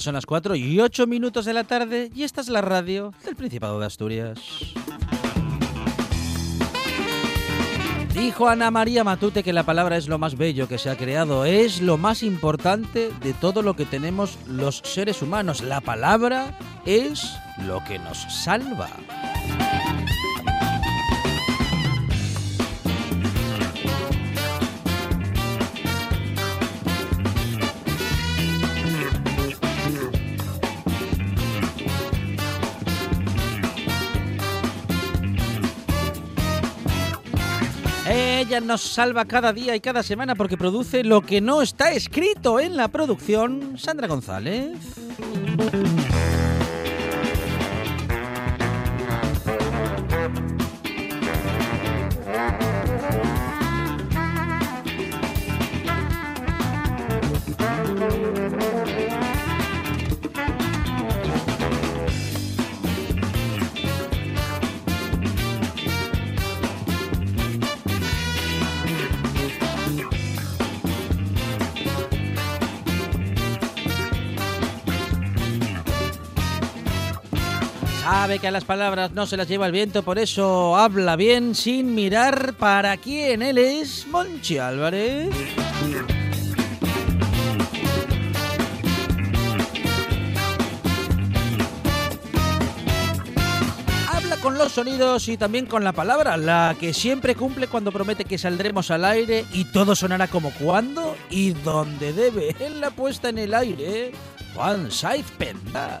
Son las 4 y 8 minutos de la tarde y esta es la radio del Principado de Asturias. Dijo Ana María Matute que la palabra es lo más bello que se ha creado, es lo más importante de todo lo que tenemos los seres humanos. La palabra es lo que nos salva. Ella nos salva cada día y cada semana porque produce lo que no está escrito en la producción. Sandra González. Sabe que a las palabras no se las lleva el viento, por eso habla bien sin mirar para quién. Él es Monchi Álvarez. Habla con los sonidos y también con la palabra, la que siempre cumple cuando promete que saldremos al aire y todo sonará como cuando y donde debe. En la puesta en el aire, Juan Saiz Penda.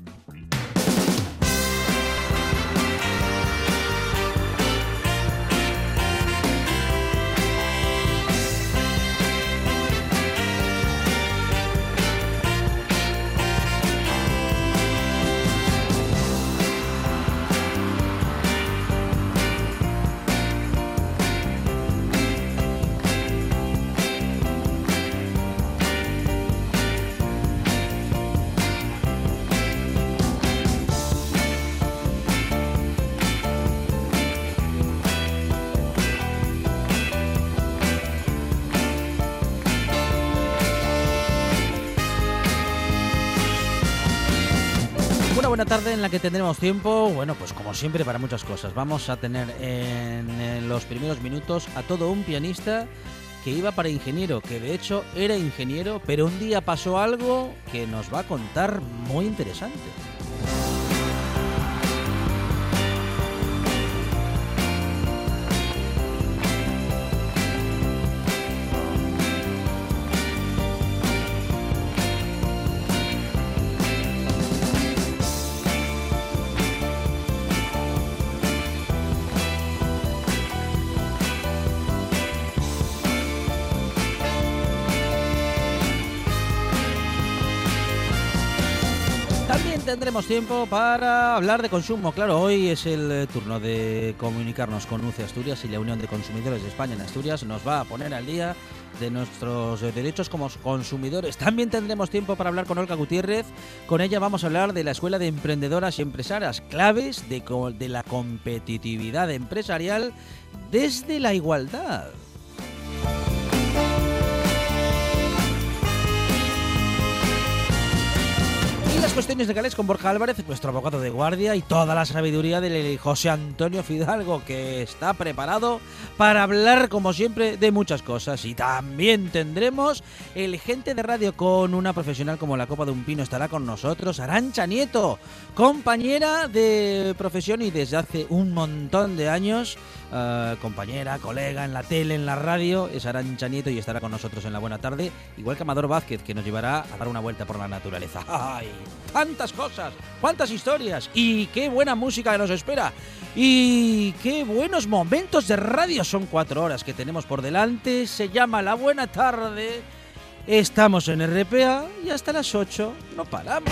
Una tarde en la que tendremos tiempo, bueno, pues como siempre para muchas cosas. Vamos a tener en, en los primeros minutos a todo un pianista que iba para ingeniero, que de hecho era ingeniero, pero un día pasó algo que nos va a contar muy interesante. Tendremos tiempo para hablar de consumo. Claro, hoy es el eh, turno de comunicarnos con UCE Asturias y la Unión de Consumidores de España en Asturias nos va a poner al día de nuestros eh, derechos como consumidores. También tendremos tiempo para hablar con Olga Gutiérrez. Con ella vamos a hablar de la Escuela de Emprendedoras y Empresarias, claves de, de la competitividad empresarial desde la igualdad. Las cuestiones legales con Borja Álvarez, nuestro abogado de guardia, y toda la sabiduría de José Antonio Fidalgo, que está preparado para hablar, como siempre, de muchas cosas. Y también tendremos el gente de radio con una profesional como la Copa de un Pino estará con nosotros, Arancha Nieto, compañera de profesión y desde hace un montón de años eh, compañera, colega en la tele, en la radio, es Arancha Nieto y estará con nosotros en la buena tarde, igual que Amador Vázquez, que nos llevará a dar una vuelta por la naturaleza. ¡Ay! ¡Tantas cosas! ¡Cuántas historias! ¡Y qué buena música nos espera! ¡Y qué buenos momentos de radio! Son cuatro horas que tenemos por delante. Se llama La Buena Tarde. Estamos en RPA y hasta las 8 no paramos.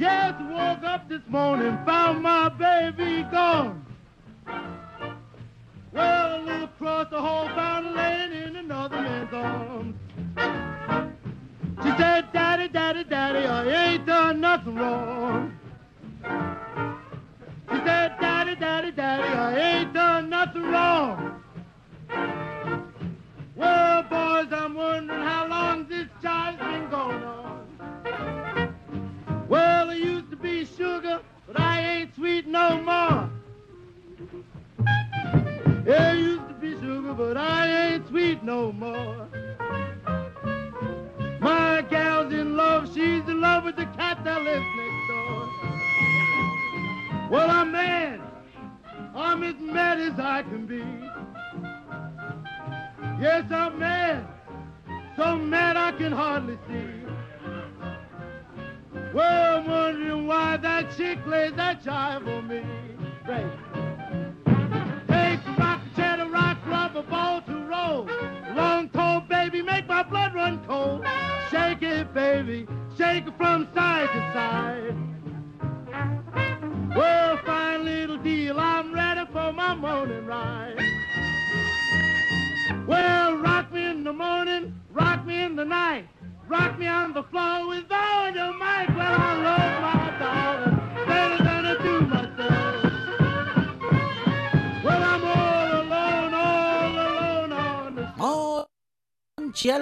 Yes, woke up this morning, found my baby gone. Well, I looked across the whole found laying in another man's arms. She said, Daddy, Daddy, Daddy, I ain't done nothing wrong. She said, Daddy, Daddy, Daddy, I ain't done nothing wrong. Well,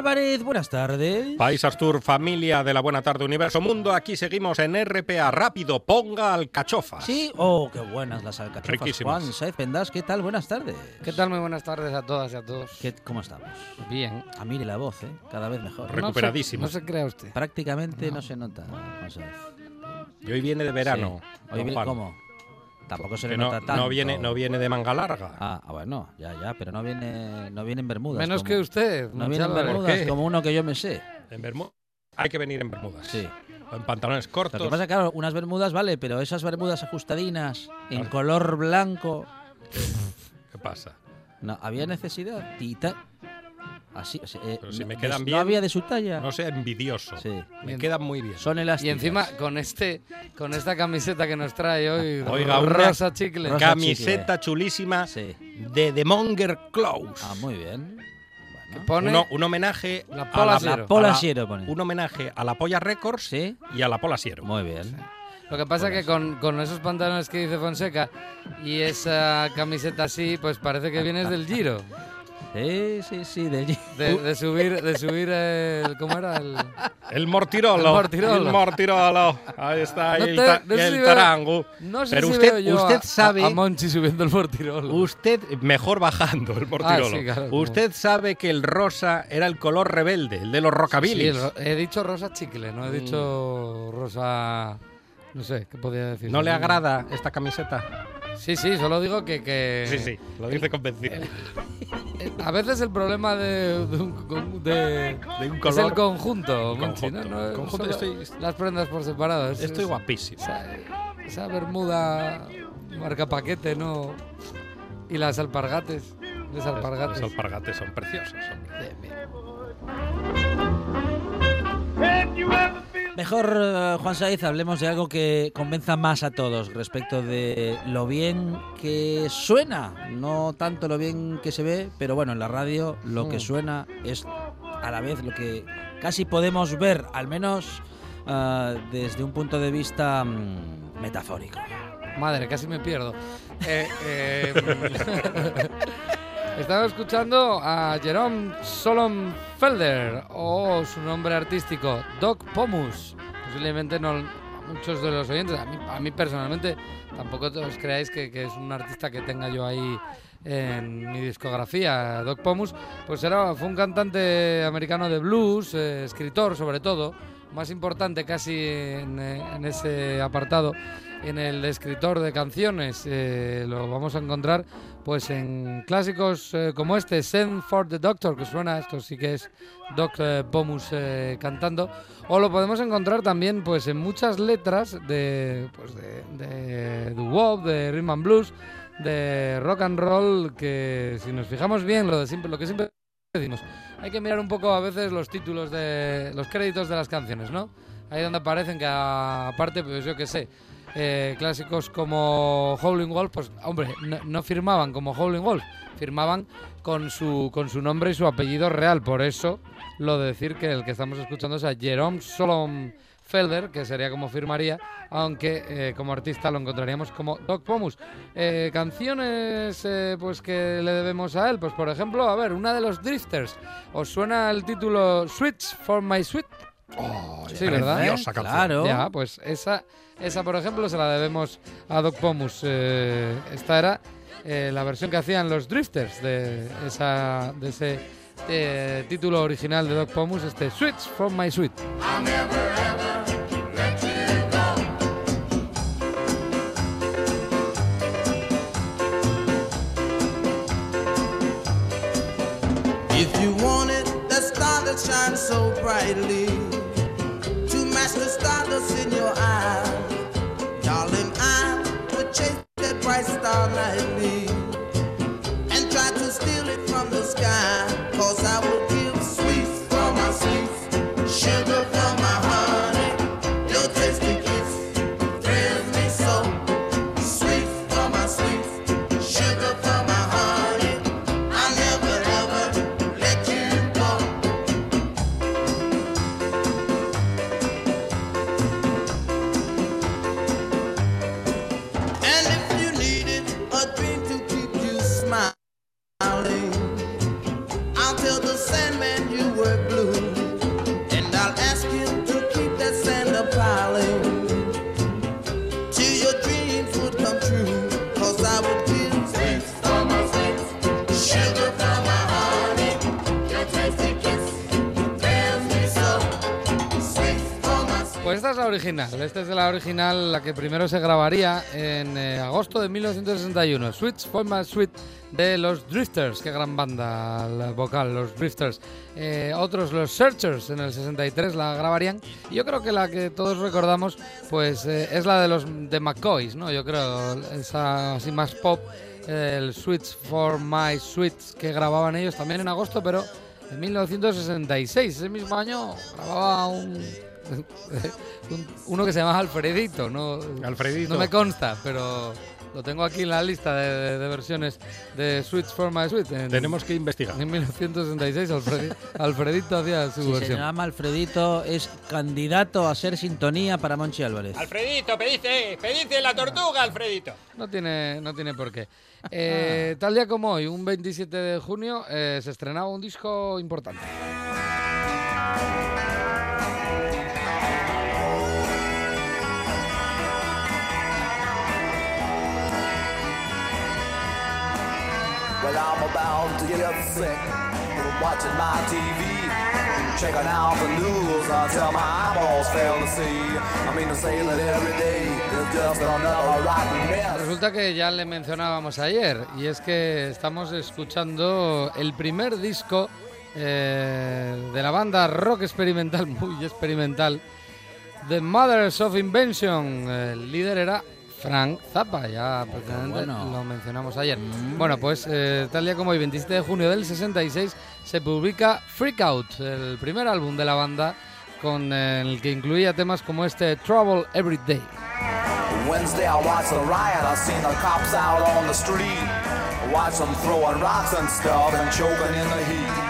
Álvarez, buenas tardes. País Astur, familia de la Buena Tarde Universo Mundo, aquí seguimos en RPA. Rápido, ponga alcachofas. Sí, oh, qué buenas las alcachofas. Riquísimas. Juan Saez Pendas, ¿qué tal? Buenas tardes. ¿Qué tal? Muy buenas tardes a todas y a todos. ¿Qué- ¿Cómo estamos? Bien. A mire la voz, ¿eh? Cada vez mejor. Re- Recuperadísimo. No se, no se crea usted. Prácticamente no, se nota, Juan Saez. Y hoy viene de verano. Sí. Hoy vi- Juan. ¿Cómo? Tampoco se le no, nota tanto. no viene, no viene de manga larga. Ah, ah, bueno, ya, ya, pero no viene, no viene en Bermudas. Menos como- que usted. No viene en Monchalo. ¿Por Bermudas como uno que yo me sé. En Bermudas. Hay que venir en Bermudas. Sí. O en pantalones cortos. Lo que pasa, claro, unas bermudas vale, pero esas bermudas ajustadinas en color blanco, ¿Qué pasa? no había necesidad. Tita. Así, así, eh, Pero si me no- quedan no bien, había de su talla. No sea envidioso. Sí. Me Bien. quedan muy bien. Son elásticas. Y encima con este, con esta camiseta que nos trae hoy, Oiga, una rosa chicle. rosa Camiseta chulísima Sí. de The Monger Close. Ah, muy bien. Pone Uno- un homenaje La a la, Pola la- pone. un homenaje a la Polla Records Sí. y a la Pola Siero. Muy bien. Lo que pasa Pola que con, con esos pantalones que dice Fonseca y esa camiseta así, pues parece que vienes del Giro. Sí, sí, sí. Del... De, de subir, de subir el, ¿cómo era? El, El Mortirolo. El Mortirolo. El Mortirolo. Ahí está. No el, te- ta- no el si veo- tarango. no sé Pero si usted, veo yo usted a- sabe. a, Monchi subiendo el Mortirolo. Usted, mejor bajando el Mortirolo. Ah, sí, claro, como- Usted sabe que el rosa era el color rebelde, el de los rockabilis. el ro- he dicho rosa chicle, no he dicho rosa... No sé, ¿qué podía decir? ¿No le agrada esta camiseta? Sí, sí, solo digo que... que Sí, sí, lo dice convencido. A veces el problema de, de un, con- de- De un es color. el conjunto, El Monchi, ¿no? conjunto. No, El conjunto, solo estoy- Las prendas por separado. es- Estoy es- guapísimo. Esa, esa bermuda marca paquete, ¿no? Y las alpargates. Los alpargates. Son preciosos. hombre. Bien, Mejor, eh, Juan Saiz, hablemos de algo que convenza más a todos respecto de lo bien que suena. No tanto lo bien que se ve, pero bueno, en la radio lo que Mm. suena es a la vez lo que casi podemos ver, al menos ah, desde un punto de vista mm, metafórico. Madre, casi me pierdo. Eh, eh, estaba escuchando a Jerome Solon Felder, o su nombre artístico, Doc Pomus. Posiblemente no muchos de los oyentes, a mí, a mí personalmente, tampoco os creáis que, que es un artista que tenga yo ahí en mi discografía. Doc Pomus, pues era, fue un cantante americano de blues, eh, escritor sobre todo, más importante casi en, ese apartado en el escritor de canciones. eh, lo vamos a encontrar pues en clásicos eh, como este, Send for the Doctor, que suena, esto sí que es Doc eh, Pomus eh, cantando. O lo podemos encontrar también pues en muchas letras de, pues, de, de doo-wop, de rhythm and blues, de rock and roll, que si nos fijamos bien, lo, de siempre, lo que siempre decimos, hay que mirar un poco a veces los títulos de los créditos de las canciones, ¿no? Ahí donde aparecen que aparte, pues yo qué sé, eh, clásicos como Howling Wolf, pues hombre, no, firmaban como Howling Wolf, firmaban con su, con su nombre y su apellido real. Por eso lo de decir que el que estamos escuchando es a Jerome Solomon Felder, que sería como firmaría, aunque eh, como artista lo encontraríamos como Doc Pomus. Eh, canciones eh, pues que le debemos a él, pues por ejemplo, a ver, una de los Drifters. ¿Os suena el título Switch for My Sweet? sí, ¿verdad? Preciosa canción. Claro. Ya, pues esa, esa, por ejemplo, se la debemos a Doc Pomus. Eh, esta era eh, la versión que hacían los Drifters de, esa, de ese eh, título original de Doc Pomus, este Switch from My Sweet. So brightly to match the stardust in your eyes, darling, I would chase that bright star nightly and try to steal it from the sky. Cause I would give sweets for my sweets, sugar Pues esta es la original, esta es la original, la que primero se grabaría en eh, agosto de 1961. Switch for My Sweet de los Drifters, qué gran banda la vocal, los Drifters. Eh, otros, los Searchers, en el 63 la grabarían. Y yo creo que la que todos recordamos, pues eh, es la de los de McCoys, ¿no? Yo creo, esa así más pop, el Switch for My Sweet que grababan ellos también en agosto, pero en 1966, ese mismo año, grababa un- uno que se llama Alfredito. No, Alfredito. No me consta, pero lo tengo aquí en la lista de, de- de versiones de Switch for My Sweet. En, Tenemos que investigar. en 1966, Alfredi- Alfredito hacía su Si se versión. llama Alfredito, es candidato a ser sintonía para Monchi Álvarez. Alfredito, pediste, pediste la tortuga, Alfredito. No tiene, no tiene por qué. Eh, tal día como hoy, un 27 de junio, eh, se estrenaba un disco importante. Resulta que ya le mencionábamos ayer, y es que estamos escuchando el primer disco eh, de la banda rock experimental, muy experimental, The Mothers of Invention. El líder era Frank Zappa, ya prácticamente bueno. lo mencionamos ayer. Mm. Bueno, pues eh, tal día como hoy, 27 de junio del 66, se publica Freak Out, el primer álbum de la banda con eh, el que incluía temas como este Trouble Every Day. Wednesday I watched the riot, I seen the cops out on the street. Watch them throwing rocks and stuff and choking in the heat.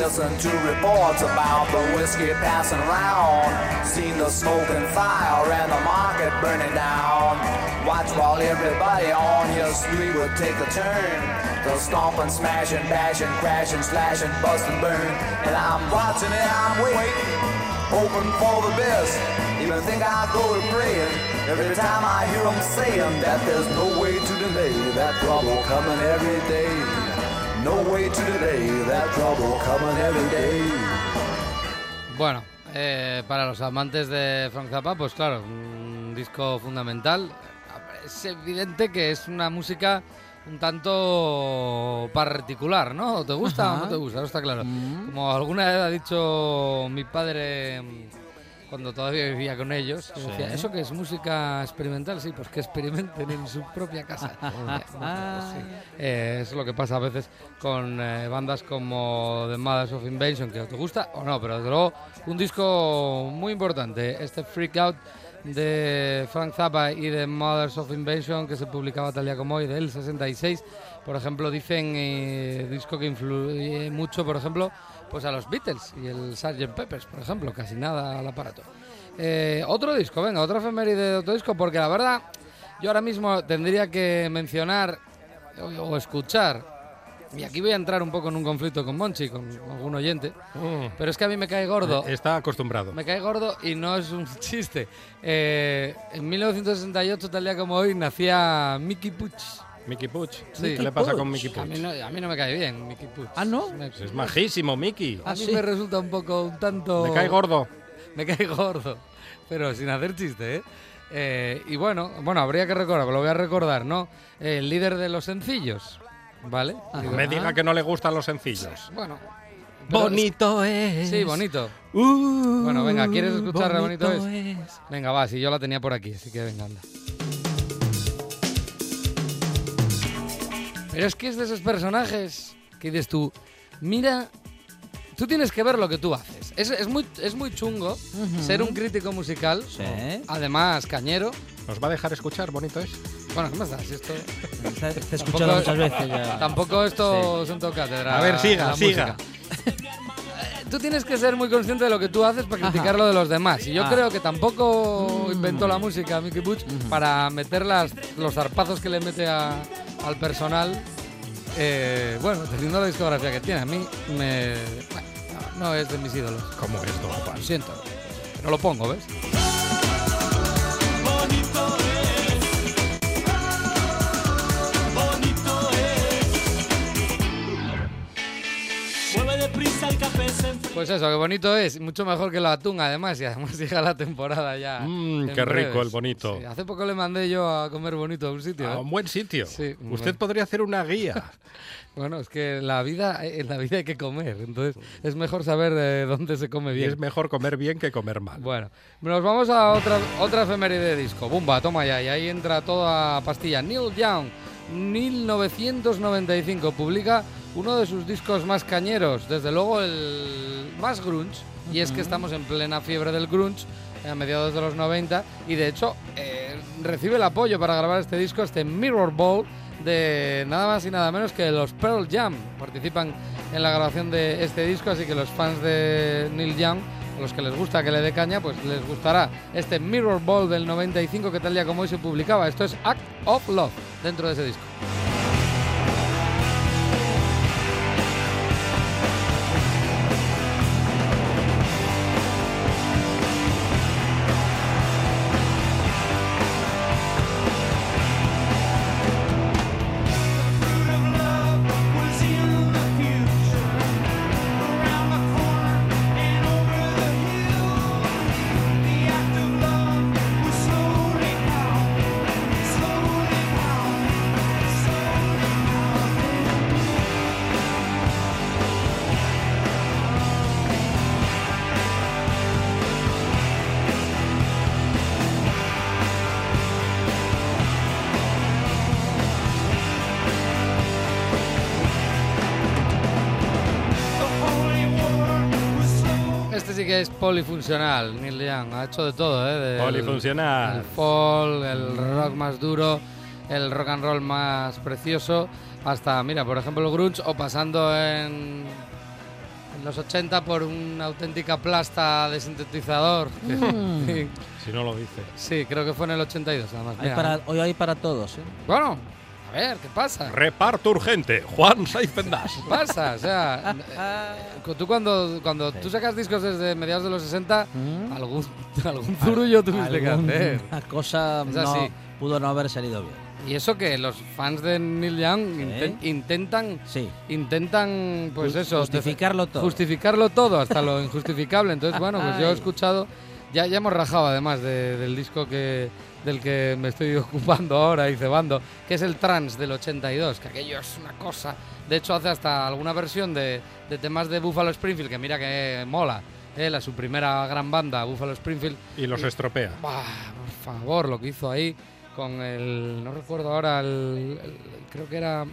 Listen to reports about the whiskey passing round. Seen the smoke and fire and the market burning down. Watch while everybody on your street would take a turn. The stomping, smashing, bashing, crashing, slashing, busting, burn. And I'm watching it, I'm waiting, hoping for the best. Even think I go to praying every time I hear them saying that there's no way to delay that trouble coming every day. No way to delay that trouble coming every day. Bueno, eh, para los amantes de Frank Zappa, pues claro, un disco fundamental. Es evidente que es una música un tanto particular, ¿no? ¿Te gusta o no te gusta? No está claro. Mm. Como alguna vez ha dicho mi padre cuando todavía vivía con ellos, que Sí. decía, ¿eso que es música experimental? Sí, pues que experimenten en su propia casa. Pues sí. Eh, es lo que pasa a veces con eh, bandas como The Mothers of Invasion, que te gusta o no, pero desde luego un disco muy importante, este Freak Out de Frank Zappa y de Mothers of Invasion, que se publicaba tal día como hoy, del 66. Por ejemplo, dicen eh, disco que influye mucho, por ejemplo, pues a los Beatles y el Sgt. Peppers, por ejemplo, casi nada al aparato. Eh, otro disco, venga, otra efeméride de otro disco, porque la verdad, yo ahora mismo tendría que mencionar o, o escuchar, y aquí voy a entrar un poco en un conflicto con Monchi, con algún oyente, Mm. pero es que a mí me cae gordo. Está acostumbrado. Me cae gordo y no es un chiste. Eh, en 1968, tal día como hoy, nacía Mickey Puch. Mickey Puch. Sí. ¿Qué le pasa Puch. con Mickey A Puch? mí, no, a mí no me cae bien, Mickey Puch. Ah, ¿no? Me- Es majísimo, Mickey. a Ah, mí sí. me resulta un poco, un tanto... Me cae gordo. Me cae gordo, pero sin hacer chiste, ¿eh? Eh, y bueno, bueno, habría que recordar, lo voy a recordar, ¿no? El líder de los sencillos, ¿vale? Ah. Me diga que no le gustan los sencillos. Bueno. pero Bonito es. Sí, bonito. Uh, Bueno, venga, ¿quieres escuchar a Bonito es? es? Venga, va, si yo la tenía por aquí, así que venga, anda. Pero es que es de esos personajes que dices tú, mira, tú tienes que ver lo que tú haces. Es, es muy, es muy chungo ser un crítico musical, Sí. además cañero. ¿Nos va a dejar escuchar? Bonito es. Bueno, ¿qué más da? Si esto... Te he escuchado muchas veces ya. Tampoco esto sentó cátedra. A ver, siga, siga. música. Tú tienes que ser muy consciente de lo que tú haces para criticar lo de los demás. Y yo Ah. creo que tampoco inventó la música Mickey Butch para meter las, los zarpazos que le mete a- al personal. Eh, bueno, teniendo la discografía que tiene, a mí me. bueno, no, no es de mis ídolos. ¿Cómo es esto? Lo siento. Pero lo pongo, ¿ves? Pues eso, qué bonito es. Mucho mejor que la atún, además. Y además llega la temporada ya. Mmm, qué rico el bonito. Sí, hace poco le mandé yo a comer bonito a un sitio. A ¿eh? un buen sitio. Sí, Usted podría hacer una guía. Bueno, es que la vida, en la vida hay que comer. Entonces es mejor saber eh, dónde se come y bien. es mejor comer bien que comer mal. Bueno, nos vamos a otra, otra efeméride de disco. Bumba, toma ya. Y ahí entra toda pastilla. Neil Young, 1995, publica uno de sus discos más cañeros. Desde luego el más grunge. Y es que estamos en plena fiebre del grunge a mediados de los 90. Y de hecho eh, recibe el apoyo para grabar este disco, este Mirror Ball, de nada más y nada menos que los Pearl Jam. Participan en la grabación de este disco, así que los fans de Neil Young a los que les gusta que le dé caña, pues les gustará este Mirror Ball del 95 que tal día como hoy se publicaba. Esto es Act of Love dentro de ese disco. Que es polifuncional, Neil Young. Ha hecho de todo, ¿eh? Del- Polifuncional. El folk, el rock más duro, el rock and roll más precioso, hasta, mira, por ejemplo, el grunge, o pasando en, en los 80 por una auténtica plasta de sintetizador. Mm. Si no lo dice. sí, creo que fue en el 82, además. Hay Mira, para, hoy hay para todos. ¿eh? Bueno, a ver, ¿qué pasa? Reparto urgente. Juan Saizendas. ¿Qué pasa? O sea, eh, tú cuando, cuando tú sacas discos desde mediados de los 60, Mm. algún, algún zurullo tuviste que hacer. Alguna cosa Es no, así. pudo no haber salido bien. Y eso que los fans de Neil Young inten- intentan, Sí. intentan, pues Ju- eso, justificarlo todo. justificarlo todo, hasta lo injustificable. Entonces, bueno, pues yo he escuchado, ya, ya hemos rajado además de- del disco que del que me estoy ocupando ahora y cebando, que es el Trans del 82, que aquello es una cosa. De hecho, hace hasta alguna versión de, de temas de Buffalo Springfield, que mira que mola. eh, la, su primera gran banda, Buffalo Springfield, Y los estropea. Bah, por favor, lo que hizo ahí con el. No recuerdo ahora, el, el- creo que era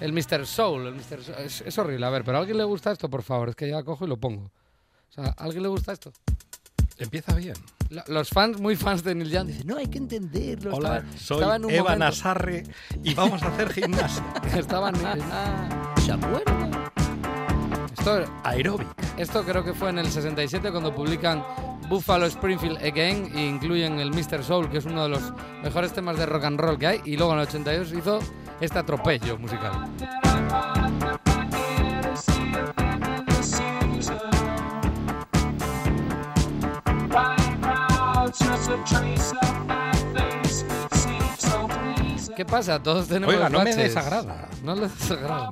el Mr. Soul. El Mr. Soul. Es, es horrible, a ver, pero ¿a alguien le gusta esto? Por favor, es que ya cojo y lo pongo. O sea, ¿a alguien le gusta esto? Empieza bien. Lo- Los fans, muy fans de Neil Young, dicen, no, hay que entenderlo. Hola, estaba, soy estaba en un Eva momento- Nasarre y vamos a hacer gimnasia. Estaban en- ¿Se acuerdan? Esto, Aeróbic. esto creo que fue en el 67 cuando publican Buffalo Springfield Again e incluyen el Mr. Soul, que es uno de los mejores temas de rock and roll que hay, y luego en el 82 hizo este atropello musical. ¿Qué pasa? Todos tenemos Oiga, no me baches. desagrada. No le desagrada.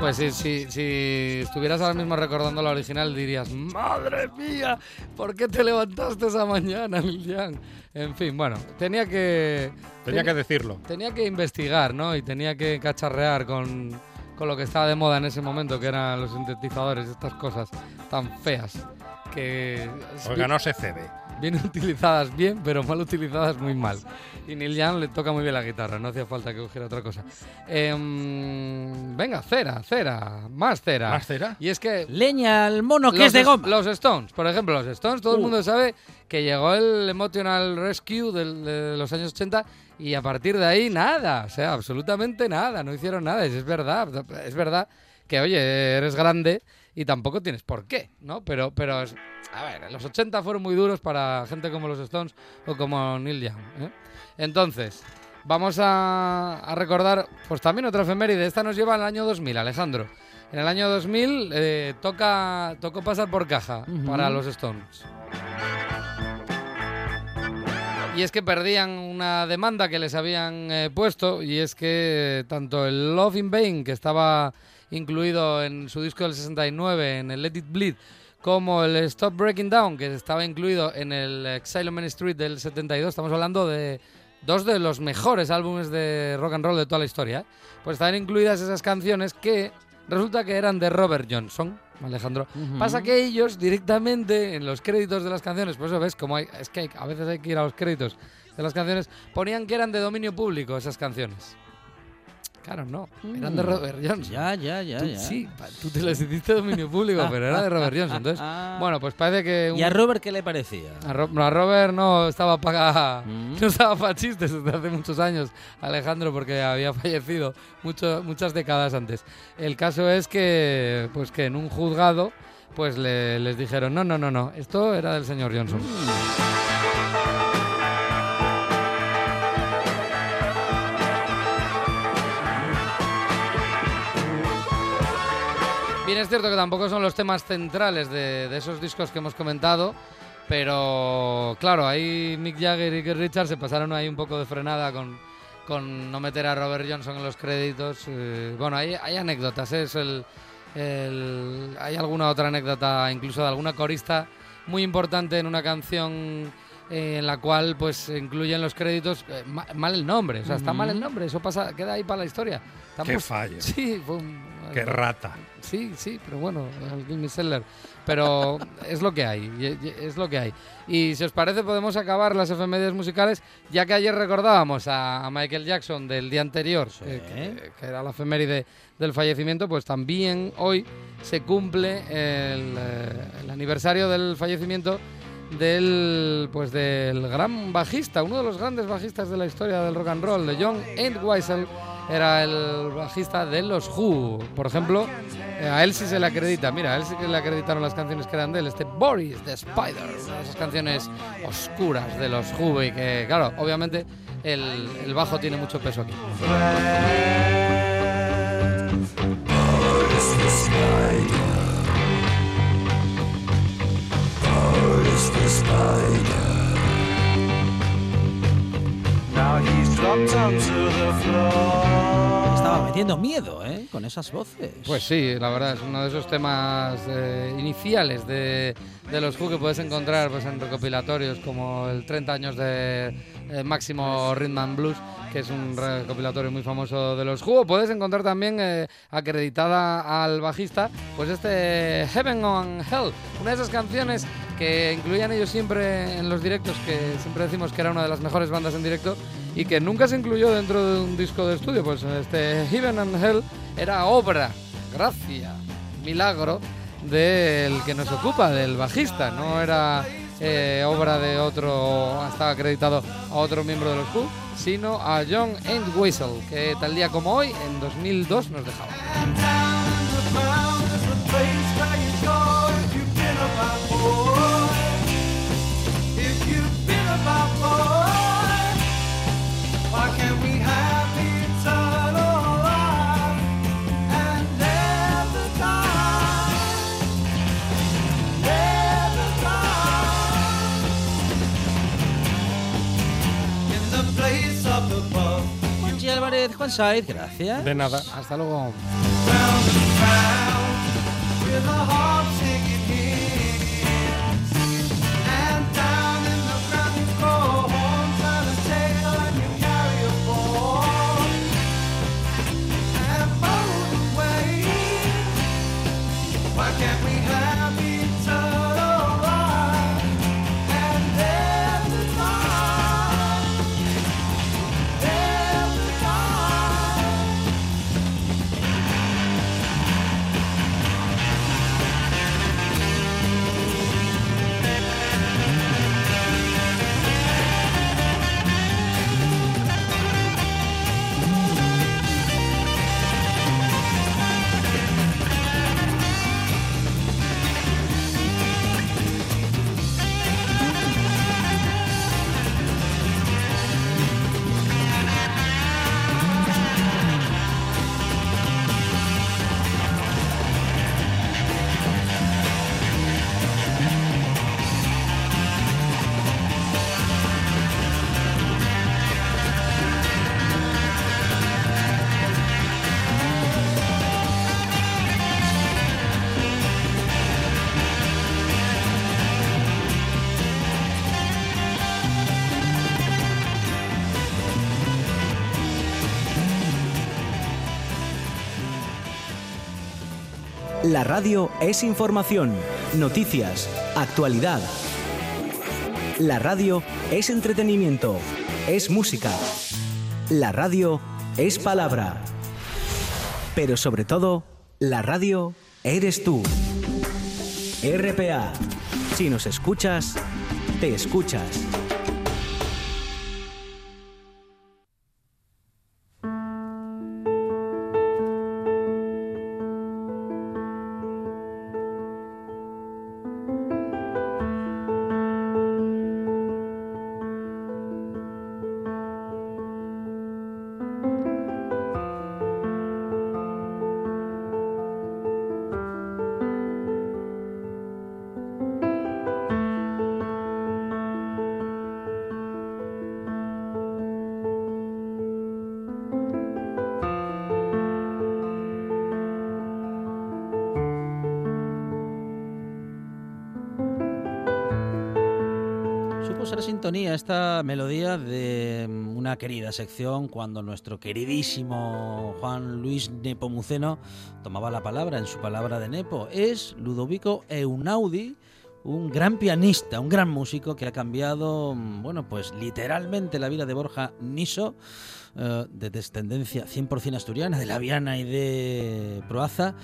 Pues si, si, si estuvieras ahora mismo recordando la original dirías, madre mía, ¿por qué te levantaste esa mañana, Lilian? En fin, bueno, tenía que... Tenía que decirlo. Tenía que investigar, ¿no? Y tenía que cacharrear con, con lo que estaba de moda en ese momento, que eran los sintetizadores, estas cosas tan feas. Que Oiga, no se cede. Bien utilizadas bien, pero mal utilizadas muy mal. Y Neil Young le toca muy bien la guitarra, no hacía falta que cogiera otra cosa. Em, venga, cera, cera, más cera. ¿Más cera? Y es que Leña al mono que es de goma. Los Stones, por ejemplo, los Stones, todo el mundo sabe que llegó el Emotional Rescue del- de los años 80 y a partir de ahí nada, o sea, absolutamente nada, no hicieron nada, es, es verdad, es verdad que, oye, eres grande y tampoco tienes por qué, ¿no? Pero, pero es- a ver, los 80 fueron muy duros para gente como los Stones o como Neil Young, ¿eh? Entonces, vamos a, a recordar, pues también otra efeméride, esta nos lleva al año 2000, Alejandro. En el año 2000 eh, toca, tocó pasar por caja para los Stones. Y es que perdían una demanda que les habían eh, puesto y es que tanto el Love in Vain, que estaba incluido en su disco del 69, en el Let It Bleed, como el Stop Breaking Down, que estaba incluido en el Exile on Main Street del 72, estamos hablando de dos de los mejores álbumes de rock and roll de toda la historia, ¿eh? pues estaban incluidas esas canciones que resulta que eran de Robert Johnson, Alejandro. Pasa que ellos directamente en los créditos de las canciones, por eso ves como hay, es que hay- a veces hay que ir a los créditos de las canciones, ponían que eran de dominio público esas canciones. Claro, no, eran de Mm. Robert Johnson. Ya, ya, ya, Tú- ya. Sí, tú te las hiciste dominio público, pero era de Robert Johnson. Entonces, Ah. bueno, pues parece que... un- ¿Y a Robert qué le parecía? a, Ro- a Robert no estaba para Mm. no estaba para chistes desde hace muchos años, Alejandro, porque había fallecido mucho, muchas décadas antes. El caso es que, pues que en un juzgado, pues le- les dijeron, no, no, no, no, esto era del señor Johnson. Es cierto que tampoco son los temas centrales de, esos discos que hemos comentado, pero claro, ahí Mick Jagger y Keith Richards se pasaron ahí un poco de frenada con, con no meter a Robert Johnson en los créditos. eh, bueno, hay, hay anécdotas, ¿eh? es el- hay alguna otra anécdota, incluso de alguna corista muy importante en una canción eh, en la cual pues incluyen los créditos eh, ma- mal el nombre, o sea, está mal el nombre, eso pasa, queda ahí para la historia. Qué Estamos- fallo. Sí, fue un- Qué rata. Sí, sí, pero bueno, el Seller. Pero es lo que hay, es lo que hay. Y si os parece, podemos acabar las efemérides musicales, ya que ayer recordábamos a, Michael Jackson del día anterior, que, que- que era la efeméride del fallecimiento, pues también hoy se cumple el, eh, el aniversario del fallecimiento del pues del gran bajista, uno de los grandes bajistas de la historia del rock and roll, de John Entwistle, era el bajista de los Who. Por ejemplo, eh, a él sí se le acredita, mira, a él sí que le acreditaron las canciones que eran de él, este Boris the Spider, una esas canciones oscuras de los Who y que, claro, obviamente el, el bajo tiene mucho peso aquí. Estaba metiendo miedo, ¿eh? Con esas voces. Pues sí, la verdad es uno de esos temas eh, iniciales de, de los Who que puedes encontrar pues, en recopilatorios como el 30 años de eh, Máximo Rhythm and Blues, que es un recopilatorio muy famoso de los Who. Puedes encontrar también eh, acreditada al bajista, pues este Heaven on Hell, una de esas canciones que incluían ellos siempre en los directos, que siempre decimos que era una de las mejores bandas en directo y que nunca se incluyó dentro de un disco de estudio. Pues este Heaven and Hell era obra, gracia, milagro del que nos ocupa, del bajista, no era eh, obra de otro, estaba acreditado a otro miembro de los Who, sino a John Entwistle, que tal día como hoy, en 2002, nos dejaba. Juan Saiz, gracias. De nada. Hasta luego. La radio es información, noticias, actualidad. La radio es entretenimiento, es música. La radio es palabra. Pero sobre todo, la radio eres tú. RPA. Si nos escuchas, te escuchas. Supo ser sintonía esta melodía de mm, una querida sección cuando nuestro queridísimo Juan Luis Nepomuceno tomaba la palabra en su palabra de Nepo. Es Ludovico Eunaudi, un gran pianista, un gran músico que ha cambiado, mm, bueno, pues literalmente la vida de Borja Niso, eh, de descendencia 100% asturiana, de Laviana y de Proaza.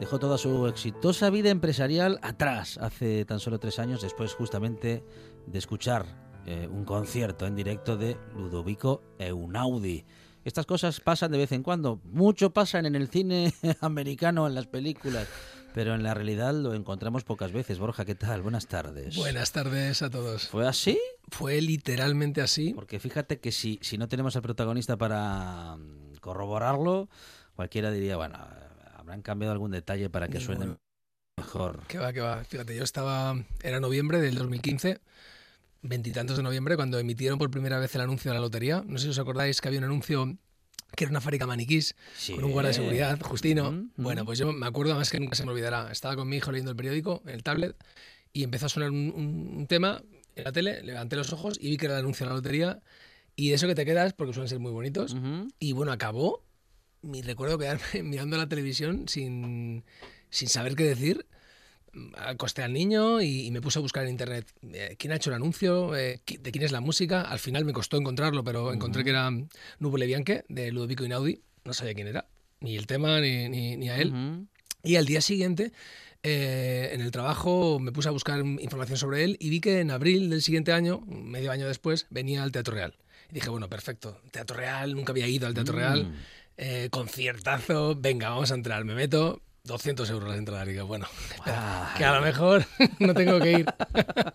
Dejó toda su exitosa vida empresarial atrás hace tan solo tres años, después justamente de escuchar eh, un concierto en directo de Ludovico Eunaudi. Estas cosas pasan de vez en cuando. Mucho pasan en el cine americano, en las películas, pero en la realidad lo encontramos pocas veces. Borja, ¿qué tal? Buenas tardes. Buenas tardes a todos. ¿Fue así? Fue literalmente así. Porque fíjate que si, si no tenemos al protagonista para mm, corroborarlo, cualquiera diría, bueno, habrán cambiado algún detalle para que suene Bueno. mejor. Que va, que va. Fíjate, yo estaba. Era noviembre del 2015, veintitantos de noviembre, cuando emitieron por primera vez el anuncio de la lotería. No sé si os acordáis que había un anuncio que era una fábrica maniquís Sí. con un guardia de seguridad, Justino. Ujú, Bueno, pues yo me acuerdo, además que nunca se me olvidará. Estaba con mi hijo leyendo el periódico, el tablet, y empezó a sonar un, un- un tema en la tele. Levanté los ojos y vi que era el anuncio de la lotería. Y de eso que te quedas, porque suelen ser muy bonitos. Y bueno, acabó. Mi recuerdo quedarme mirando la televisión sin, sin saber qué decir. Acosté al niño y, y me puse a buscar en internet eh, quién ha hecho el anuncio, eh, de quién es la música. Al final me costó encontrarlo, pero encontré que era Nubile Bianche de Ludovico Inaudi. No sabía quién era, ni el tema ni, ni, ni a él. Ujú. Y al día siguiente, eh, en el trabajo, me puse a buscar información sobre él y vi que en abril del siguiente año, medio año después, venía al Teatro Real. Y dije, bueno, perfecto, Teatro Real, nunca había ido al Teatro Real, Mm. eh, conciertazo, venga, vamos a entrar, me meto. 200 euros las entradas. Y digo, bueno, que a lo mejor no tengo que ir.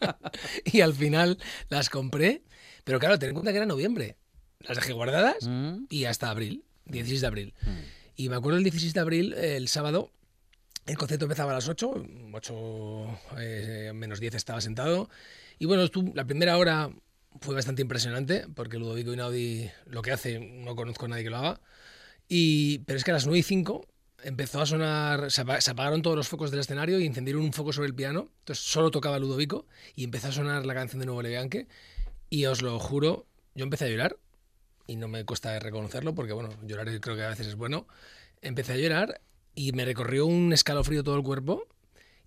y al final las compré. Pero claro, ten en cuenta que era noviembre. Las dejé guardadas Mm. y hasta abril, 16 de abril. Mm. Y me acuerdo el 16 de abril, el sábado, el concierto empezaba a las 8, 8 eh, menos 10 estaba sentado. Y bueno, la primera hora fue bastante impresionante, porque Ludovico Inaudi lo que hace, no conozco a nadie que lo haga. Y, pero es que a las 9 y 5 empezó a sonar, se, apa- se apagaron todos los focos del escenario y encendieron un foco sobre el piano. Entonces solo tocaba Ludovico y empezó a sonar la canción de Nuevo Levianque. Y os lo juro, yo empecé a llorar y no me cuesta reconocerlo porque, bueno, llorar creo que a veces es bueno. Empecé a llorar y me recorrió un escalofrío todo el cuerpo.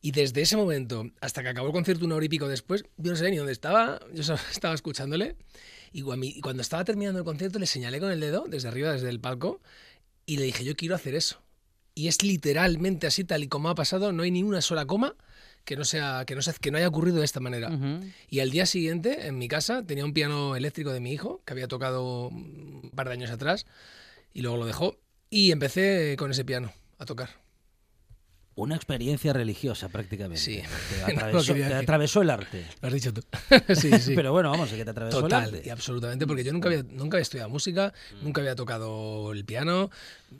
Y desde ese momento hasta que acabó el concierto una hora y pico después, yo no sé ni dónde estaba, yo estaba escuchándole. Y cuando estaba terminando el concierto le señalé con el dedo desde arriba, desde el palco, y le dije, yo quiero hacer eso. Y es literalmente así, tal y como ha pasado, no hay ni una sola coma que no, sea, que no, sea, que no haya ocurrido de esta manera. Ujú. Y al día siguiente, en mi casa, tenía un piano eléctrico de mi hijo, que había tocado un par de años atrás, y luego lo dejó. Y empecé con ese piano a tocar. Una experiencia religiosa prácticamente. Sí. Te atravesó, te el arte. Lo has dicho tú. sí, sí. Pero bueno, vamos, que te atravesó Total, el arte. y absolutamente, porque yo nunca había, nunca había estudiado música, nunca había tocado el piano,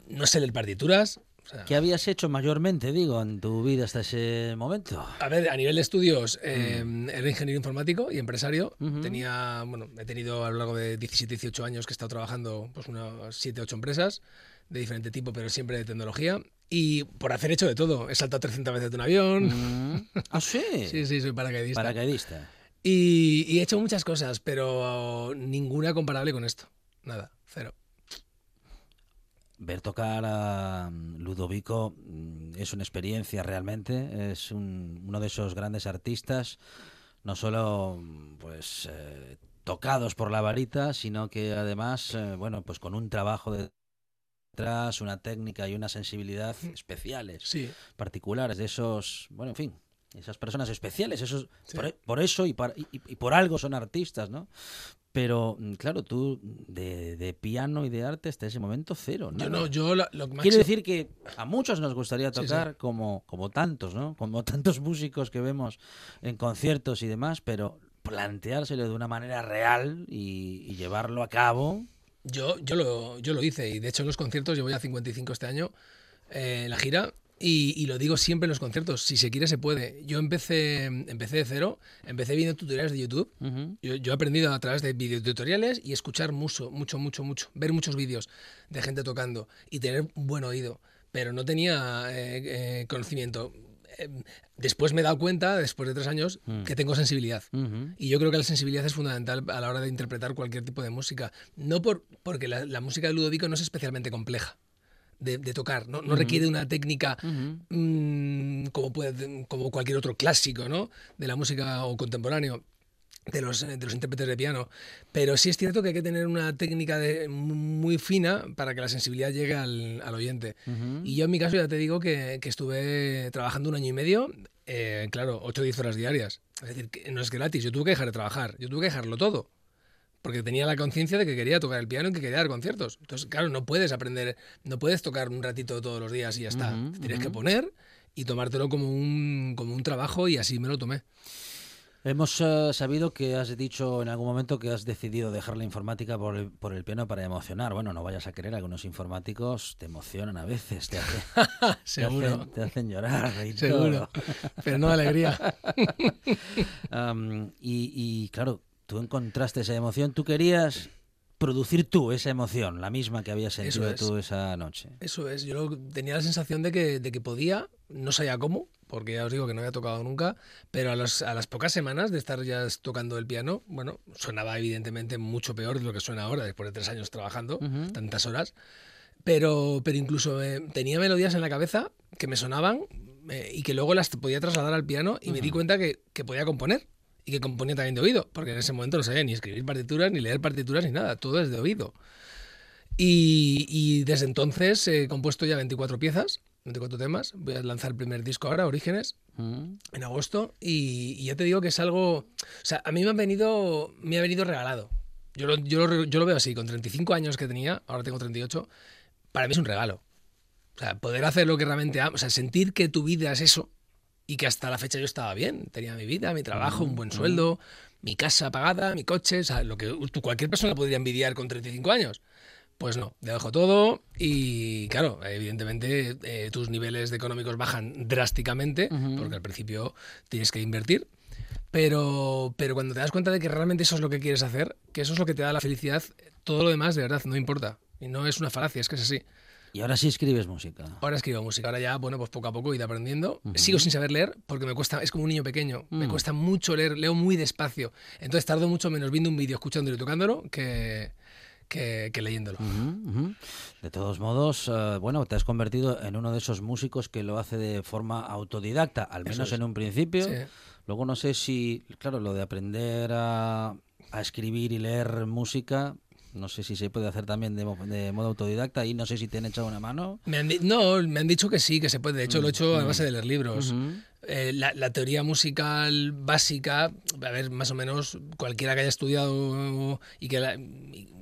no sé leer partituras. O sea, ¿Qué habías hecho mayormente, digo, en tu vida hasta ese momento? A ver, a nivel de estudios, eh, era ingeniero informático y empresario. Ujú. Tenía, bueno, he tenido a lo largo de 17, 18 años que he estado trabajando pues unas 7, 8 empresas de diferente tipo, pero siempre de tecnología. Y por hacer hecho de todo, he saltado 300 veces de un avión. Mm. ¿Ah, sí? Sí, sí, soy paracaidista. Paracaidista. Y, y he hecho muchas cosas, pero ninguna comparable con esto. Nada, cero. Ver tocar a mm, Ludovico mm, es una experiencia realmente. Es un- uno de esos grandes artistas, no solo mm, pues eh, tocados por la varita, sino que además, eh, bueno, pues con un trabajo detrás, una técnica y una sensibilidad especiales, Sí, particulares de esos, bueno, en fin, esas personas especiales, esos Sí. por, e, por eso y, y- y por algo son artistas, ¿no? Pero mm, claro, tú de, de piano y de arte hasta ese momento cero, yo no, yo lo, lo máximo- Quiere decir que a muchos nos gustaría Sí, sí. tocar Como, como tantos, ¿no? Como tantos músicos que vemos en conciertos y demás, pero planteárselo de una manera real y, y llevarlo a cabo. Yo, yo, lo, yo lo hice y de hecho en los conciertos, yo voy a 55 este año, eh, la gira, y, y lo digo siempre en los conciertos, si se quiere se puede. Yo empecé, empecé de cero, empecé viendo tutoriales de YouTube, Ujú. yo, yo he aprendido a través de videotutoriales y escuchar mucho, mucho, mucho, mucho, ver muchos vídeos de gente tocando y tener un buen oído, pero no tenía eh, eh, conocimiento. eh, después me he dado cuenta, después de tres años, Mm. que tengo sensibilidad. Ujú. Y yo creo que la sensibilidad es fundamental a la hora de interpretar cualquier tipo de música. No por, porque la, la música de Ludovico no es especialmente compleja de, de tocar, no, no requiere una técnica mm, como, puede, como cualquier otro clásico ¿no? de la música o contemporáneo. De los, de los intérpretes de piano. Pero sí es cierto que hay que tener una técnica de- muy fina para que la sensibilidad llegue al, al oyente. Y yo en mi caso ya te digo que, que estuve trabajando un año y medio, eh, claro, 8 o 10 horas diarias. Es decir, que no es gratis, yo tuve que dejar de trabajar, yo tuve que dejarlo todo. Porque tenía la conciencia de que quería tocar el piano y que quería dar conciertos. Entonces, claro, no puedes aprender, no puedes tocar un ratito todos los días y ya está. Ujú, Te Tienes que ujú. poner y tomártelo como un, como un trabajo y así me lo tomé. Hemos eh, sabido que has dicho en algún momento que has decidido dejar la informática por el, por el piano para emocionar. Bueno, no vayas a querer, algunos informáticos te emocionan a veces, te, te Seguro. hacen, te hacen llorar y Seguro. todo. Pero no de alegría. Am, y, y, claro, tú encontraste esa emoción, tú querías producir tú esa emoción, la misma que habías sentido es. tú esa noche. Eso es, yo tenía la sensación de que, de que podía, no sabía cómo, porque ya os digo que no había tocado nunca, pero a, los- a las pocas semanas de estar ya tocando el piano, bueno, sonaba evidentemente mucho peor de lo que suena ahora, después de tres años trabajando, tantas horas, pero, pero incluso eh, tenía melodías en la cabeza que me sonaban eh, y que luego las podía trasladar al piano y me di cuenta que, que podía componer. Y que componía también de oído, porque en ese momento no sabía ni escribir partituras, ni leer partituras, ni nada, todo es de oído. Y, y desde entonces he compuesto ya 24 piezas, 24 temas. Voy a lanzar el primer disco ahora, Orígenes, Mm. en agosto. Y, y ya te digo que es algo. O sea, a mí me ha venido, me ha venido regalado. Yo lo, yo, lo, yo lo veo así, con 35 años que tenía, ahora tengo 38, para mí es un regalo. O sea, poder hacer lo que realmente amo, o sea, sentir que tu vida es eso y que hasta la fecha yo estaba bien. Tenía mi vida, mi trabajo, un buen sueldo, mi casa pagada, mi coche, o sea, lo que cualquier persona podría envidiar con 35 años. Pues no, dejo todo y claro, evidentemente eh, tus niveles de económicos bajan drásticamente porque al principio tienes que invertir. Pero, pero cuando te das cuenta de que realmente eso es lo que quieres hacer, que eso es lo que te da la felicidad, todo lo demás de verdad no importa. Y no es una falacia, es que es así. Y ahora sí escribes música. Ahora escribo música, ahora ya, bueno, pues poco a poco he ido aprendiendo. Sigo sin saber leer porque me cuesta, es como un niño pequeño, me Mm. cuesta mucho leer, leo muy despacio. Entonces tardo mucho menos viendo un vídeo, escuchándolo y tocándolo que, que, que leyéndolo. De todos modos, eh, bueno, te has convertido en uno de esos músicos que lo hace de forma autodidacta, al Eso menos es. en un principio. Sí. Luego no sé si, claro, lo de aprender a, a escribir y leer música, no sé si se puede hacer también de, mo- de modo autodidacta y no sé si te han echado una mano. Me han di- no, me han dicho que sí, que se puede. De hecho, lo he hecho a base de leer libros. Eh, la, la teoría musical básica, a ver, más o menos cualquiera que haya estudiado y que la-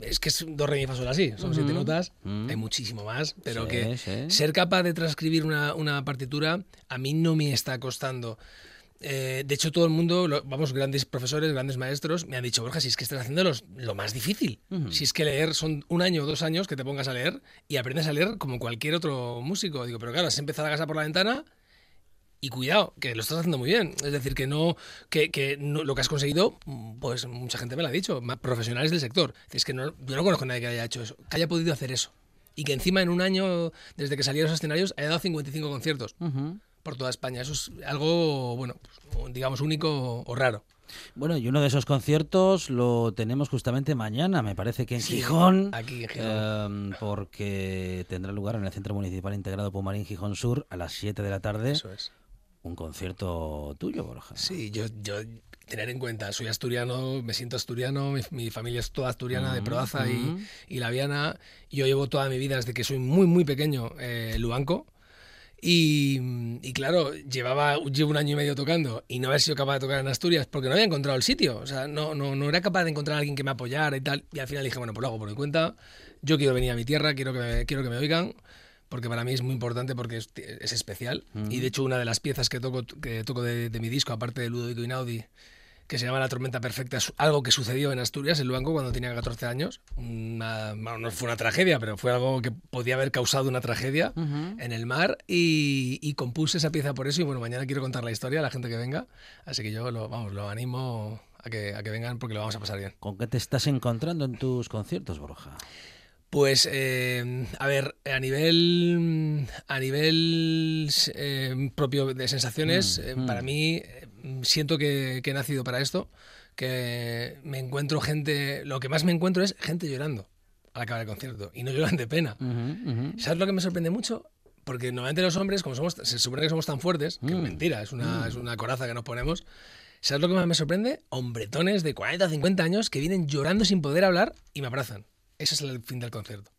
es que es do, re, mi, fa, así, son siete notas, Mm. hay muchísimo más, pero Sí, que sí. ser capaz de transcribir una, una partitura a mí no me está costando. Eh, de hecho, todo el mundo, lo- vamos, grandes profesores, grandes maestros, me han dicho, Borja, si es que estás haciendo los- lo más difícil. Si es que leer son un año o dos años que te pongas a leer y aprendes a leer como cualquier otro músico. Digo, pero claro, has empezado a casa por la ventana y cuidado, que lo estás haciendo muy bien. Es decir, que no, que, que no- lo que has conseguido, pues mucha gente me lo ha dicho, profesionales del sector. Es que no, yo no conozco a nadie que haya hecho eso, que haya podido hacer eso. Y que encima en un año, desde que salí a los escenarios, haya dado 55 conciertos Ujú. Por toda España. Eso es algo, bueno, pues, digamos, único o raro. Bueno, y uno de esos conciertos lo tenemos justamente mañana, me parece que en Sí, Gijón, aquí en Gijón. em, porque tendrá lugar en el Centro Municipal Integrado Pumarín Gijón Sur a las 7 de la tarde. Eso es. Un concierto tuyo, Borja. Sí, yo, yo tener en cuenta, soy asturiano, me siento asturiano, mi, mi familia es toda asturiana de Ujú, Proaza y, ujú. y Laviana. Yo llevo toda mi vida, desde que soy muy, muy pequeño, eh, Luanco. Y, y claro, llevaba, llevo un año y medio tocando y no haber sido capaz de tocar en Asturias porque no había encontrado el sitio. O sea, no, no, no era capaz de encontrar a alguien que me apoyara y tal. Y al final dije, bueno, pues lo hago por mi cuenta. Yo quiero venir a mi tierra, quiero que me, quiero que me oigan porque para mí es muy importante porque es, es especial. Y de hecho una de las piezas que toco, que toco de, de mi disco, aparte de Ludovico Inaudi, que se llama La Tormenta Perfecta, es algo que sucedió en Asturias, en Luanco, cuando tenía 14 años. Una- bueno, no fue una tragedia, pero fue algo que podía haber causado una tragedia en el mar y, y compuse esa pieza por eso y bueno, mañana quiero contar la historia a la gente que venga, así que yo lo, vamos, lo animo a que, a que vengan porque lo vamos a pasar bien. ¿Con qué te estás encontrando en tus conciertos, Borja? Pues, eh, a ver, a nivel, a nivel eh, propio de sensaciones, Mm, eh, mm. para mí siento que, que he nacido para esto, que me encuentro gente, lo que más me encuentro es gente llorando al acabar el concierto y no lloran de pena. Ujú, ujú. ¿Sabes lo que me sorprende mucho? Porque normalmente los hombres, como somos, se supone que somos tan fuertes, que es Mm. mentira, es una, Mm. es una coraza que nos ponemos. ¿Sabes lo que más me sorprende? Hombretones de 40 o 50 años que vienen llorando sin poder hablar y me abrazan. Ese es el fin del concierto.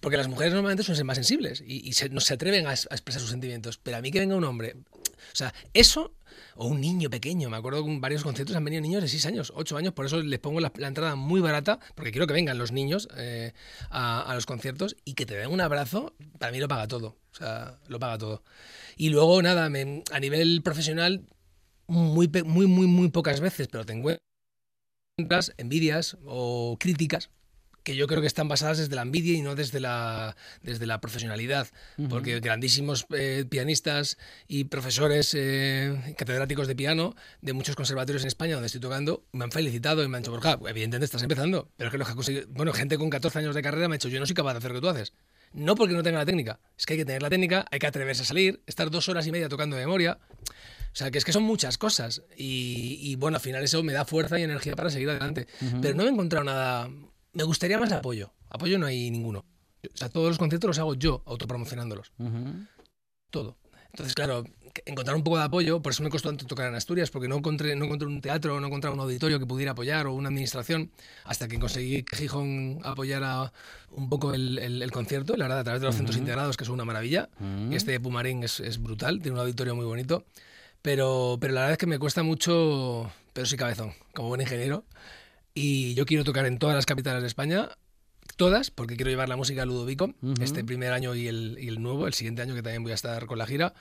Porque las mujeres normalmente son más sensibles y, y se- no se atreven a, a expresar sus sentimientos. Pero a mí que venga un hombre, o sea, eso, o un niño pequeño, me acuerdo que varios conciertos han venido niños de 6 años, 8 años, por eso les pongo la, la entrada muy barata, porque quiero que vengan los niños eh, a, a los conciertos y que te den un abrazo, para mí lo paga todo. O sea, lo paga todo. Y luego, nada, me- a nivel profesional, muy, muy, muy, muy pocas veces, pero te encuentras envidias o críticas que yo creo que están basadas desde la envidia y no desde la, desde la profesionalidad. Porque grandísimos eh, pianistas y profesores eh, catedráticos de piano de muchos conservatorios en España donde estoy tocando me han felicitado y me han dicho, Borja, evidentemente estás empezando, pero es que los que conseguido... Bueno, gente con 14 años de carrera me ha dicho, yo no soy capaz de hacer lo que tú haces. No porque no tenga la técnica, es que hay que tener la técnica, hay que atreverse a salir, estar dos horas y media tocando de memoria. O sea, que es que son muchas cosas. Y, y, bueno, al final eso me da fuerza y energía para seguir adelante. Pero no me he encontrado nada. Me gustaría más apoyo. Apoyo no hay ninguno. O sea, todos los conciertos los hago yo, autopromocionándolos. Ujú. Todo. Entonces, claro, encontrar un poco de apoyo, por eso me costó tanto tocar en Asturias, porque no encontré, no encontré un teatro, no encontré un auditorio que pudiera apoyar o una administración, hasta que conseguí que Gijón apoyara un poco el, el- el concierto, la verdad, a través de los centros integrados, que son una maravilla. Este de Pumarín es, es brutal, tiene un auditorio muy bonito. Pero, pero la verdad es que me cuesta mucho, pero soy cabezón, como buen ingeniero. Y yo quiero tocar en todas las capitales de España, todas, porque quiero llevar la música a Ludovico, Ujú. este primer año y el, y el nuevo, el siguiente año que también voy a estar con la gira,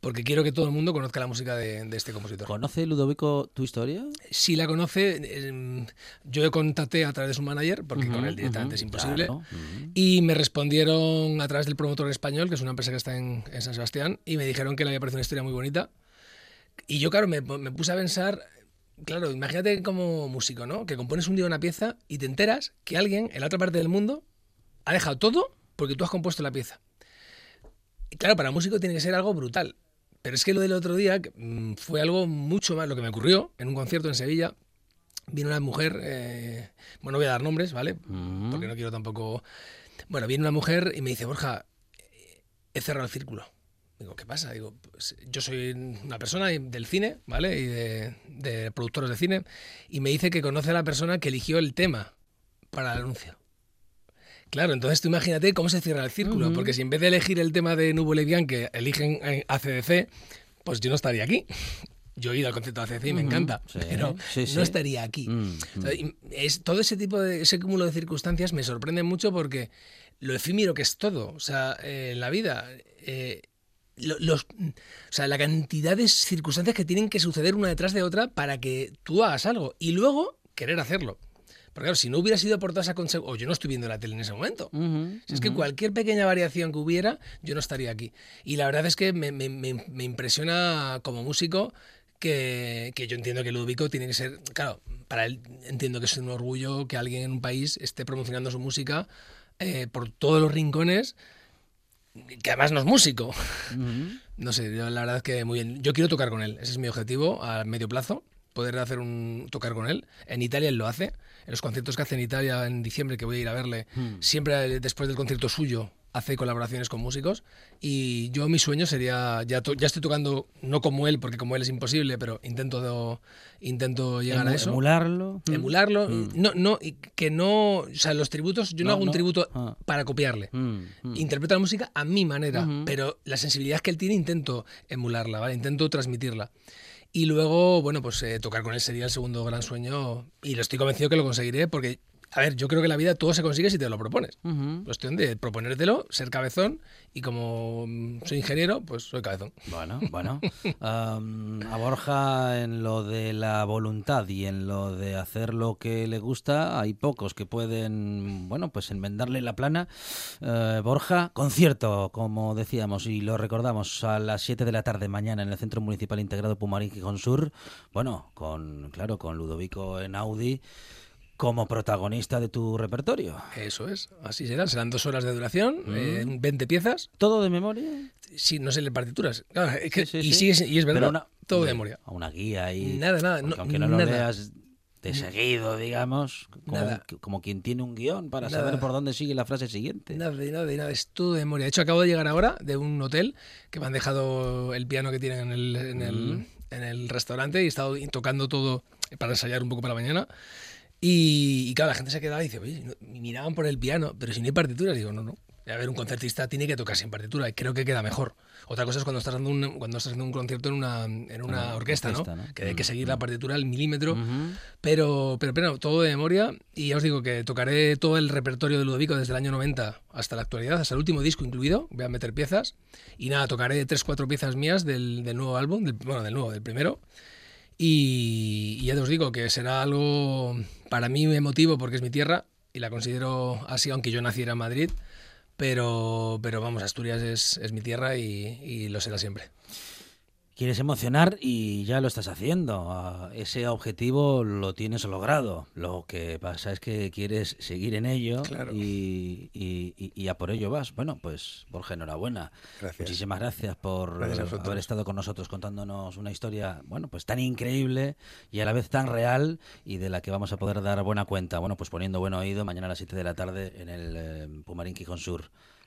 porque quiero que todo el mundo conozca la música de, de este compositor. ¿Conoce Ludovico tu historia? Si la conoce, eh, yo contacté a través de su manager, porque con Ujú, él directamente ujú, es imposible. claro, ujú. Y me respondieron a través del promotor español, que es una empresa que está en, en San Sebastián, y me dijeron que le había parecido una historia muy bonita. Y yo, claro, me, me puse a pensar, claro, imagínate como músico, ¿no? Que compones un día una pieza y te enteras que alguien en la otra parte del mundo ha dejado todo porque tú has compuesto la pieza. Y claro, para un músico tiene que ser algo brutal. Pero es que lo del otro día mm, fue algo mucho más, lo que me ocurrió en un concierto en Sevilla. Vino una mujer, eh, bueno, no voy a dar nombres, ¿vale? Mm. Porque no quiero tampoco... Bueno, viene una mujer y me dice, Borja, he cerrado el círculo. Digo, ¿qué pasa? Digo, pues, yo soy una persona del cine, ¿vale? Y de, de productores de cine. Y me dice que conoce a la persona que eligió el tema para el anuncio. Claro, entonces tú imagínate cómo se cierra el círculo, Ujú. porque si en vez de elegir el tema de Nubo Levian que eligen en ACDC, pues yo no estaría aquí. Yo he ido al concierto de ACDC y me encanta, Sí, pero sí, sí. no estaría aquí. Mm, y es, todo ese tipo de ese cúmulo de circunstancias me sorprende mucho porque lo efímero que es todo, o sea, eh, en la vida, eh, los, o sea, la cantidad de circunstancias que tienen que suceder una detrás de otra para que tú hagas algo y luego querer hacerlo. Porque claro, si no hubiera sido por toda esa consecuencia, o yo no estoy viendo la tele en ese momento. Si es que cualquier pequeña variación que hubiera, yo no estaría aquí. Y la verdad es que me, me- me- me impresiona como músico que, que yo entiendo que Ludovico tiene que ser, claro, para él entiendo que es un orgullo que alguien en un país esté promocionando su música eh, por todos los rincones, que además no es músico. No sé, yo la verdad es que muy bien. Yo quiero tocar con él, ese es mi objetivo a medio plazo, poder hacer un tocar con él. En Italia él lo hace, en los conciertos que hace en Italia en diciembre, que voy a ir a verle, siempre eh, después del concierto suyo hace colaboraciones con músicos y yo mi sueño sería ya ya estoy tocando no como él porque como él es imposible pero intento intento llegar a eso Emularlo. Mm. emularlo Mm. no no y que no o sea los tributos yo no, No, hago un no. tributo Ah. para copiarle Mm, mm. interpreto la música a mi manera, pero la sensibilidad que él tiene intento emularla, ¿vale? Intento transmitirla. Y luego, bueno, pues eh, tocar con él sería el segundo gran sueño y lo estoy convencido que lo conseguiré porque, a ver, yo creo que la vida todo se consigue si te lo propones. Cuestión de proponértelo, ser cabezón y como soy ingeniero, pues soy cabezón. Bueno, bueno. Am, a Borja en lo de la voluntad y en lo de hacer lo que le gusta, hay pocos que pueden, bueno, pues enmendarle la plana. Eh, Borja, concierto, como decíamos y lo recordamos, a las 7 de la tarde mañana en el Centro Municipal Integrado Pumarín Sur. Bueno, con, claro, con Ludovico en Audi como protagonista de tu repertorio. Eso es, así será. Serán dos horas de duración, Mm. eh, 20 piezas. ¿Todo de memoria? Sí, no sé partituras. Claro, es que- Sí, y, sí. sí es, y es verdad, una- todo de de- memoria. Una guía ahí. Nada, nada, no- aunque no lo nada. leas de seguido, digamos, como, Nada. como quien tiene un guion para Nada. saber por dónde sigue la frase siguiente. Nada, nada, nada, es todo de memoria. De hecho, acabo de llegar ahora de un hotel que me han dejado el piano que tienen en el, en el, Mm. en el restaurante y he estado tocando todo para ensayar un poco para mañana. Y, y claro, la gente se quedaba y dice, oye, y miraban por el piano, pero si no hay partituras, digo, no, no. A ver, un concertista tiene que tocar sin partitura y creo que queda mejor. Otra cosa es cuando estás dando un, cuando estás haciendo un concierto en una, en una Una orquesta, orquesta, ¿no? ¿no? Que hay que Mm, seguir la partitura al milímetro. Ujú. Pero, pero, pero todo de memoria. Y ya os digo que tocaré todo el repertorio de Ludovico desde el año 90 hasta la actualidad, hasta el último disco incluido. Voy a meter piezas. Y nada, tocaré tres, cuatro piezas mías del, del nuevo álbum, del- bueno, del nuevo, del primero. Y, y ya os digo que será algo para mí emotivo porque es mi tierra y la considero así, aunque yo naciera en Madrid. Pero, pero vamos, Asturias es, es mi tierra y, y lo será siempre. Quieres emocionar y ya lo estás haciendo. Ah, Ese objetivo lo tienes logrado. Lo que pasa es que quieres seguir en ello Claro. y, y- y- y a por ello vas. Bueno, pues Borja, enhorabuena. Gracias. Muchísimas gracias por Gracias haber estado con nosotros contándonos una historia, bueno, pues tan increíble y a la vez tan real y de la que vamos a poder dar buena cuenta. Bueno, pues poniendo buen oído mañana a las 7 de la tarde en el eh, Pumarín Quijón Sur.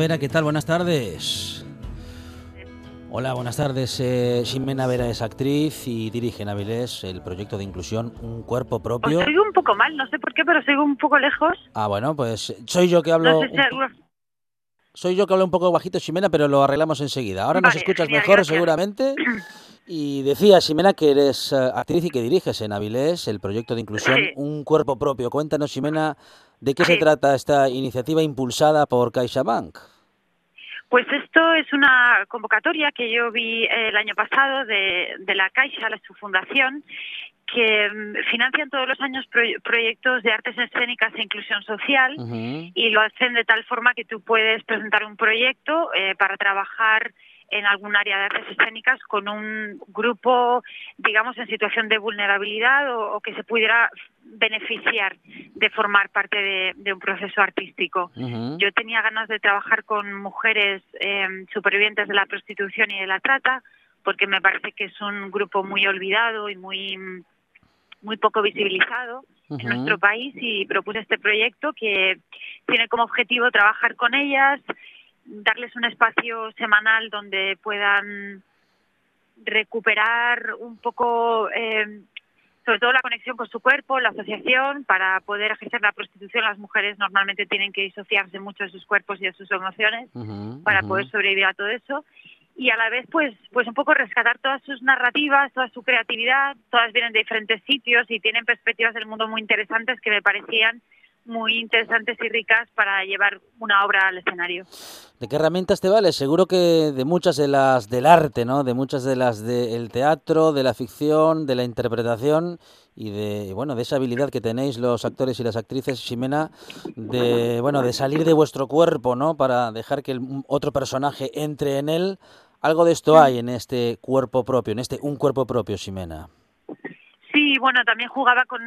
Vera, ¿qué tal? Buenas tardes. Hola, buenas tardes. Eh, Ximena Vera es actriz y dirige en Avilés el proyecto de inclusión Un Cuerpo Os Propio. oigo un poco mal, no sé por qué, pero os oigo un poco lejos. Ah, bueno, pues soy yo que hablo, No sé si un, alguno... soy yo que hablo un poco bajito, Ximena, pero lo arreglamos enseguida. Ahora nos Vale, escuchas genial, mejor, gracias. seguramente. Y decía, Ximena, que eres eh, actriz y que diriges en Avilés el proyecto de inclusión Sí. Un Cuerpo Propio. Cuéntanos, Ximena, de qué se trata esta iniciativa impulsada por CaixaBank. Pues esto es una convocatoria que yo vi eh, el año pasado de, de la Caixa, la, su fundación, que mm, financian todos los años proy- proyectos de artes escénicas e inclusión social y lo hacen de tal forma que tú puedes presentar un proyecto eh, para trabajar en algún área de artes escénicas con un grupo, digamos, en situación de vulnerabilidad o, o que se pudiera beneficiar de formar parte de, de un proceso artístico. Yo tenía ganas de trabajar con mujeres eh, supervivientes de la prostitución y de la trata, porque me parece que es un grupo muy olvidado y muy, muy poco visibilizado en nuestro país y propuse este proyecto que tiene como objetivo trabajar con ellas, darles un espacio semanal donde puedan recuperar un poco, eh, sobre todo la conexión con su cuerpo, la asociación, para poder ejercer la prostitución. Las mujeres normalmente tienen que disociarse mucho de sus cuerpos y de sus emociones para poder sobrevivir a todo eso y a la vez pues pues un poco rescatar todas sus narrativas, toda su creatividad, todas vienen de diferentes sitios y tienen perspectivas del mundo muy interesantes que me parecían muy interesantes y ricas para llevar una obra al escenario. ¿De qué herramientas te vales? Seguro que de muchas de las del arte, ¿no? De muchas de las del teatro, de la ficción, de la interpretación y de bueno de esa habilidad que tenéis los actores y las actrices, Ximena, de bueno de salir de vuestro cuerpo, ¿no? Para dejar que el otro personaje entre en él. Algo de esto hay en este cuerpo propio, en este un cuerpo propio, Ximena. Sí, bueno, también jugaba con,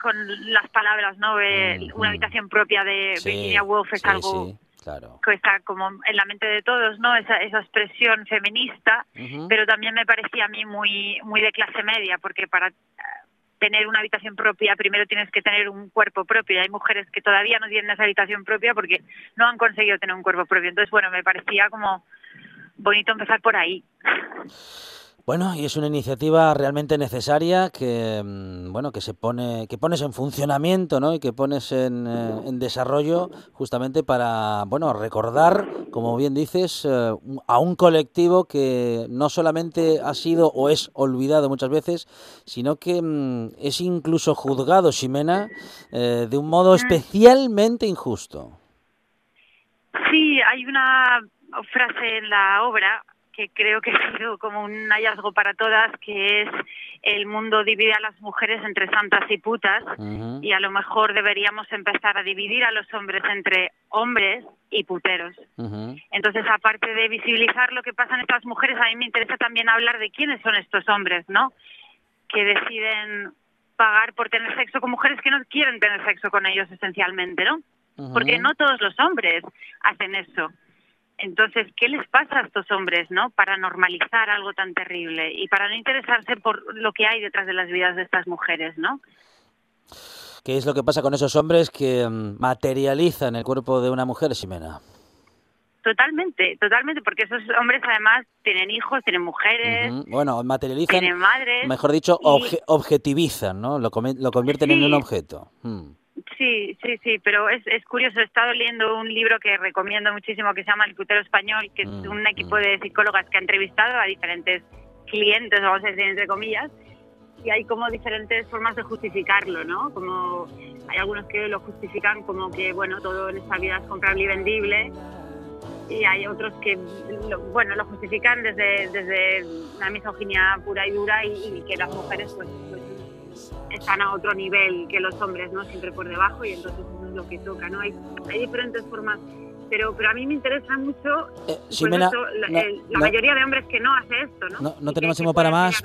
con las palabras, ¿no? Eh, una habitación propia de Sí, Virginia Woolf es sí, algo sí, claro. que está como en la mente de todos, ¿no? Esa, esa expresión feminista, pero también me parecía a mí muy, muy de clase media, porque para eh, tener una habitación propia primero tienes que tener un cuerpo propio y hay mujeres que todavía no tienen esa habitación propia porque no han conseguido tener un cuerpo propio. Entonces, bueno, me parecía como bonito empezar por ahí. Bueno, y es una iniciativa realmente necesaria que mm, bueno que se pone que pones en funcionamiento, ¿no? Y que pones en, eh, en desarrollo justamente para bueno recordar, como bien dices, eh, a un colectivo que no solamente ha sido o es olvidado muchas veces, sino que mm, es incluso juzgado, Ximena, eh, de un modo especialmente injusto. Sí, hay una frase en la obra que creo que ha sido como un hallazgo para todas, que es el mundo divide a las mujeres entre santas y putas y a lo mejor deberíamos empezar a dividir a los hombres entre hombres y puteros. Entonces, aparte de visibilizar lo que pasa en estas mujeres, a mí me interesa también hablar de quiénes son estos hombres, ¿no? Que deciden pagar por tener sexo con mujeres que no quieren tener sexo con ellos esencialmente, ¿no? Porque no todos los hombres hacen eso. Entonces, ¿qué les pasa a estos hombres, no? Para normalizar algo tan terrible y para no interesarse por lo que hay detrás de las vidas de estas mujeres, ¿no? ¿Qué es lo que pasa con esos hombres que mm, materializan el cuerpo de una mujer, Ximena? Totalmente, totalmente, porque esos hombres además tienen hijos, tienen mujeres. Bueno, materializan, tienen madres. mejor dicho, y- obje- objetivizan, ¿no? Lo, lo convierten en un objeto. Mm. Sí, sí, sí, pero es, es curioso. He estado leyendo un libro que recomiendo muchísimo que se llama El putero español, que es Mm, un equipo de psicólogas que ha entrevistado a diferentes clientes, vamos a decir entre comillas, y hay como diferentes formas de justificarlo, ¿no? Como hay algunos que lo justifican como que, bueno, todo en esta vida es comprable y vendible, y hay otros que, lo- bueno, lo justifican desde, desde una misoginia pura y dura y, y que las mujeres, pues, pues están a otro nivel que los hombres, ¿no? Siempre por debajo y entonces eso es lo que toca, ¿no? Hay, hay diferentes formas, pero, pero a mí me interesa mucho, pues Ximena, eso, la, no, el- la no. mayoría de hombres que no hace esto, ¿no? No, no tenemos tiempo para más,